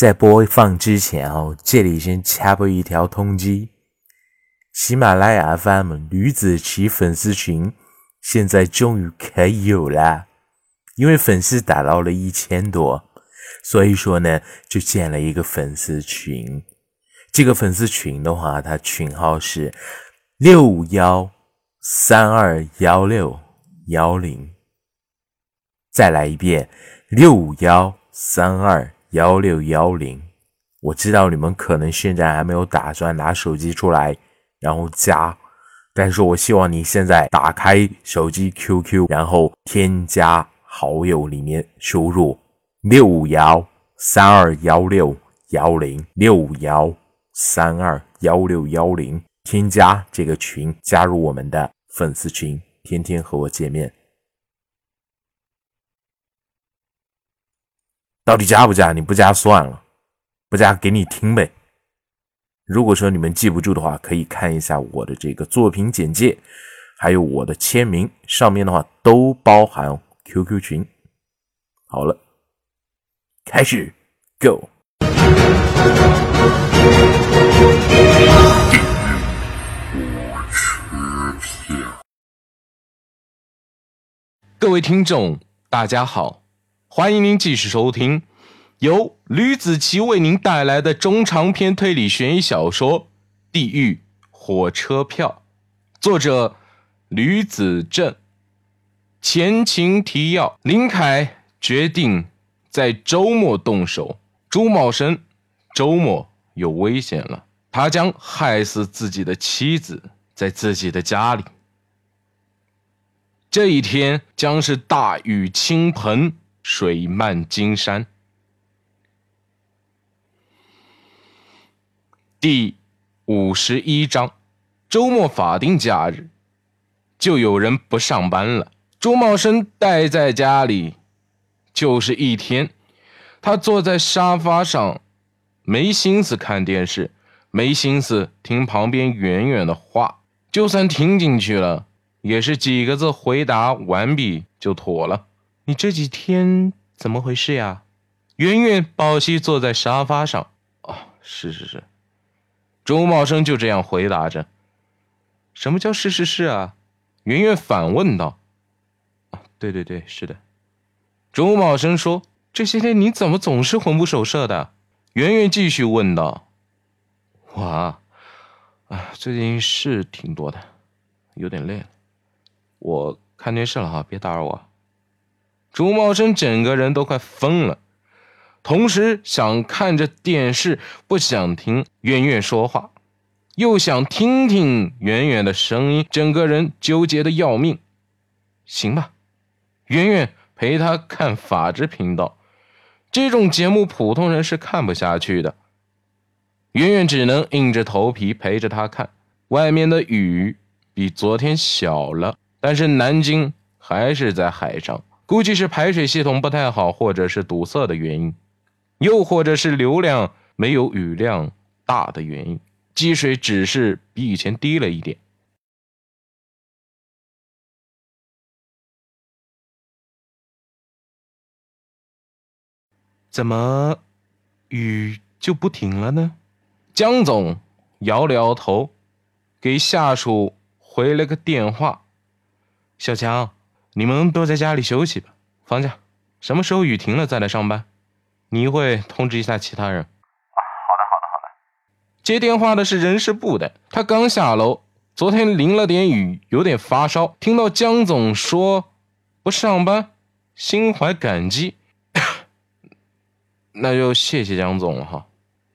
在播放之前哦，这里先插播一条通知：喜马拉雅 FM 吕子奇粉丝群现在终于可以有了，因为粉丝达到了一千多，所以说呢，就建了一个粉丝群。这个粉丝群的话，它群号是六五幺三二幺六幺零。再来一遍，六五幺三二。幺六幺零，我知道你们可能现在还没有打算拿手机出来然后加，但是我希望你现在打开手机 QQ，然后添加好友里面输入六五幺三二幺六幺零六五幺三二幺六幺零，添加这个群，加入我们的粉丝群，天天和我见面。到底加不加？你不加算了，不加给你听呗。如果说你们记不住的话，可以看一下我的这个作品简介，还有我的签名，上面的话都包含 QQ 群。好了，开始，Go。各位听众，大家好。欢迎您继续收听由吕子奇为您带来的中长篇推理悬疑小说《地狱火车票》，作者吕子正。前情提要：林凯决定在周末动手。朱茂生，周末有危险了，他将害死自己的妻子，在自己的家里。这一天将是大雨倾盆。水漫金山。第五十一章，周末法定假日，就有人不上班了。朱茂生待在家里，就是一天。他坐在沙发上，没心思看电视，没心思听旁边圆圆的话。就算听进去了，也是几个字回答完毕就妥了。你这几天怎么回事呀？圆圆宝熙坐在沙发上。哦，是是是。周茂生就这样回答着。什么叫是是是啊？圆圆反问道。啊，对对对，是的。周茂生说：“这些天你怎么总是魂不守舍的？”圆圆继续问道。我啊，啊，最近事挺多的，有点累了。我看电视了哈，别打扰我。朱茂生整个人都快疯了，同时想看着电视，不想听圆圆说话，又想听听圆圆的声音，整个人纠结的要命。行吧，圆圆陪他看法制频道，这种节目普通人是看不下去的。圆圆只能硬着头皮陪着他看。外面的雨比昨天小了，但是南京还是在海上。估计是排水系统不太好，或者是堵塞的原因，又或者是流量没有雨量大的原因，积水只是比以前低了一点。怎么雨就不停了呢？江总摇了摇头，给下属回了个电话：“小强。”你们都在家里休息吧，放假，什么时候雨停了再来上班。你一会通知一下其他人。啊，好的，好的，好的。接电话的是人事部的，他刚下楼，昨天淋了点雨，有点发烧。听到江总说不上班，心怀感激。那就谢谢江总了哈。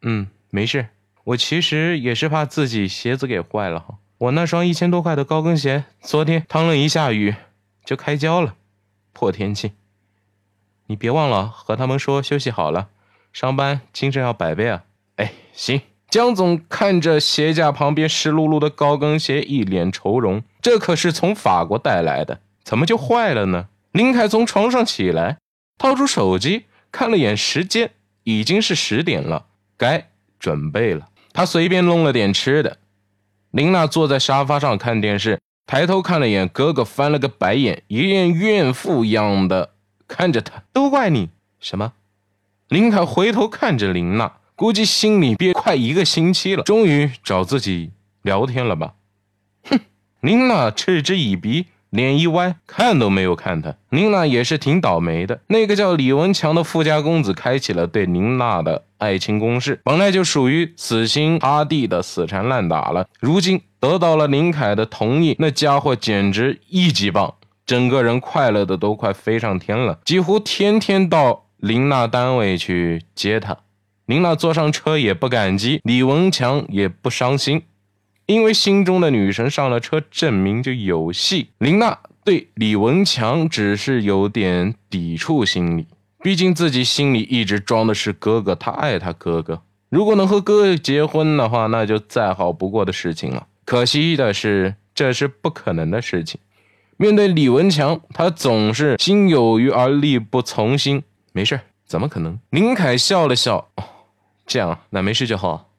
嗯，没事，我其实也是怕自己鞋子给坏了哈。我那双一千多块的高跟鞋，昨天趟了一下雨。就开胶了，破天气。你别忘了和他们说休息好了，上班精神要百倍啊！哎，行。江总看着鞋架旁边湿漉漉的高跟鞋，一脸愁容。这可是从法国带来的，怎么就坏了呢？林凯从床上起来，掏出手机看了眼时间，已经是十点了，该准备了。他随便弄了点吃的。林娜坐在沙发上看电视。抬头看了眼哥哥，翻了个白眼，一脸怨妇样的看着他。都怪你什么？林凯回头看着林娜，估计心里憋快一个星期了，终于找自己聊天了吧？哼！林娜嗤之以鼻。脸一歪，看都没有看他。宁娜也是挺倒霉的。那个叫李文强的富家公子开启了对宁娜的爱情攻势，本来就属于死心塌地的死缠烂打了，如今得到了林凯的同意，那家伙简直一级棒，整个人快乐的都快飞上天了，几乎天天到林娜单位去接她。林娜坐上车也不感激，李文强也不伤心。因为心中的女神上了车，证明就有戏。林娜对李文强只是有点抵触心理，毕竟自己心里一直装的是哥哥，她爱她哥哥。如果能和哥哥结婚的话，那就再好不过的事情了。可惜的是，这是不可能的事情。面对李文强，他总是心有余而力不从心。没事，怎么可能？林凯笑了笑，这样，那没事就好。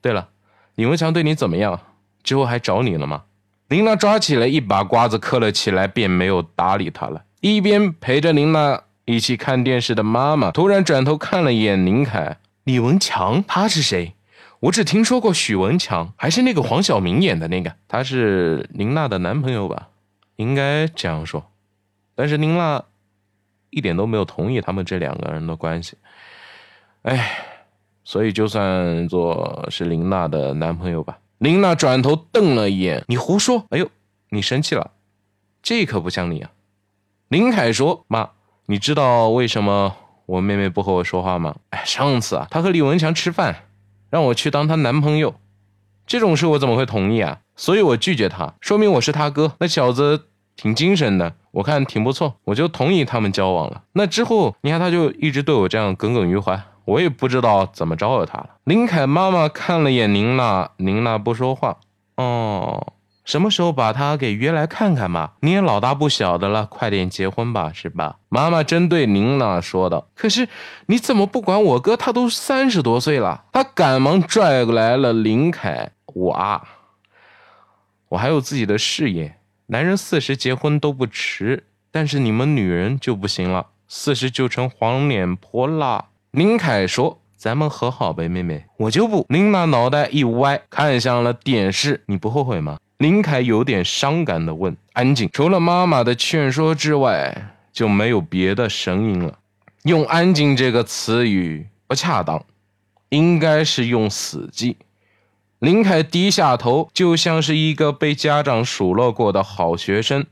对了，李文强对你怎么样？之后还找你了吗？琳娜抓起了一把瓜子嗑了起来，便没有搭理他了。一边陪着琳娜一起看电视的妈妈突然转头看了一眼林凯。李文强，他是谁？我只听说过许文强，还是那个黄晓明演的那个。他是琳娜的男朋友吧？应该这样说。但是琳娜一点都没有同意他们这两个人的关系。哎，所以就算做是琳娜的男朋友吧。琳娜转头瞪了一眼：“你胡说！哎呦，你生气了？这可不像你啊！”林凯说：“妈，你知道为什么我妹妹不和我说话吗？哎，上次啊，她和李文强吃饭，让我去当她男朋友，这种事我怎么会同意啊？所以我拒绝他，说明我是他哥。那小子挺精神的，我看挺不错，我就同意他们交往了。那之后，你看他就一直对我这样耿耿于怀。”我也不知道怎么招惹他了。林凯妈妈看了眼宁娜，宁娜不说话。哦，什么时候把他给约来看看吧？你也老大不小的了，快点结婚吧，是吧？妈妈针对宁娜说道。可是你怎么不管我哥？他都三十多岁了。他赶忙拽过来了林凯。我啊，我还有自己的事业。男人四十结婚都不迟，但是你们女人就不行了，四十就成黄脸婆啦。林凯说：“咱们和好呗，妹妹。”我就不。琳娜脑袋一歪，看向了电视。你不后悔吗？林凯有点伤感的问。安静。除了妈妈的劝说之外，就没有别的声音了。用“安静”这个词语不恰当，应该是用“死寂”。林凯低下头，就像是一个被家长数落过的好学生，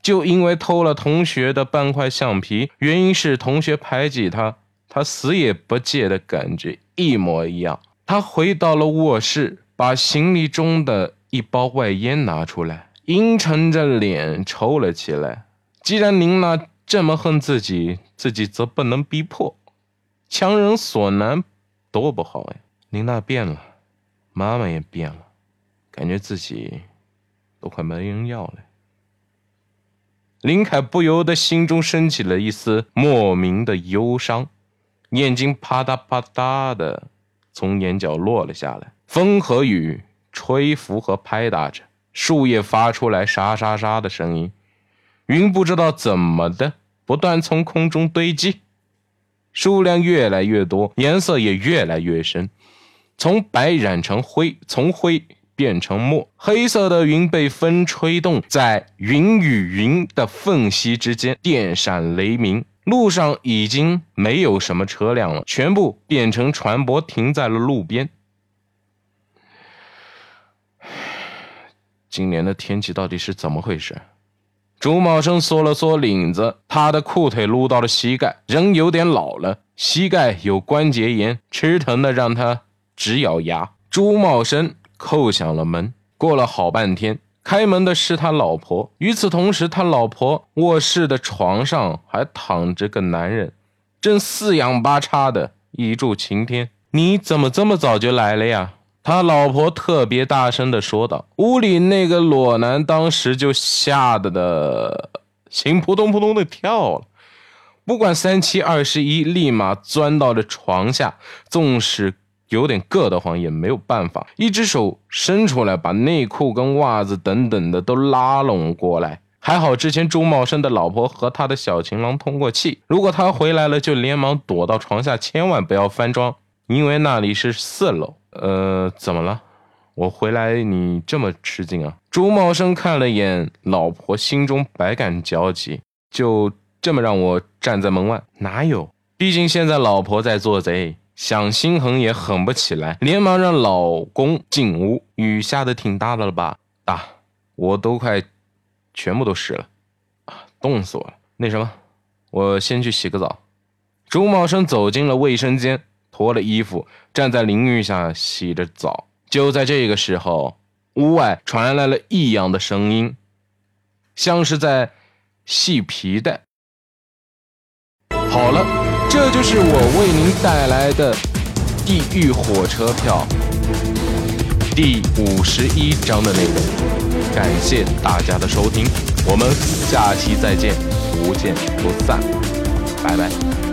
就因为偷了同学的半块橡皮，原因是同学排挤他。他死也不戒的感觉一模一样。他回到了卧室，把行李中的一包外烟拿出来，阴沉着脸抽了起来。既然琳娜这么恨自己，自己则不能逼迫，强人所难，多不好呀！琳娜变了，妈妈也变了，感觉自己都快没人要了。林凯不由得心中升起了一丝莫名的忧伤。眼睛啪嗒啪嗒的从眼角落了下来，风和雨吹拂和拍打着树叶，发出来沙沙沙的声音。云不知道怎么的，不断从空中堆积，数量越来越多，颜色也越来越深，从白染成灰，从灰变成墨。黑色的云被风吹动，在云与云的缝隙之间电闪雷鸣。路上已经没有什么车辆了，全部变成船舶停在了路边。今年的天气到底是怎么回事？朱茂生缩了缩领子，他的裤腿撸到了膝盖，人有点老了，膝盖有关节炎，吃疼的让他直咬牙。朱茂生叩响了门，过了好半天。开门的是他老婆。与此同时，他老婆卧室的床上还躺着个男人，正四仰八叉的一柱擎天。你怎么这么早就来了呀？他老婆特别大声的说道。屋里那个裸男当时就吓得的心扑通扑通的跳了，不管三七二十一，立马钻到了床下，纵使。有点硌得慌，也没有办法，一只手伸出来，把内裤跟袜子等等的都拉拢过来，还好之前朱茂生的老婆和他的小情郎通过气，如果他回来了，就连忙躲到床下，千万不要翻窗，因为那里是四楼。呃，怎么了？我回来你这么吃惊啊？朱茂生看了眼老婆，心中百感交集，就这么让我站在门外？哪有？毕竟现在老婆在做贼，想心狠也狠不起来，连忙让老公进屋。雨下的挺大的了吧？大，我都快全部都湿了，啊，冻死我了。那什么，我先去洗个澡。朱茂生走进了卫生间，脱了衣服，站在淋浴下洗着澡。就在这个时候，屋外传来了异样的声音，像是在系皮带。好了。这就是我为您带来的《地狱火车票》第五十一章的内容，感谢大家的收听，我们下期再见，不见不散，拜拜。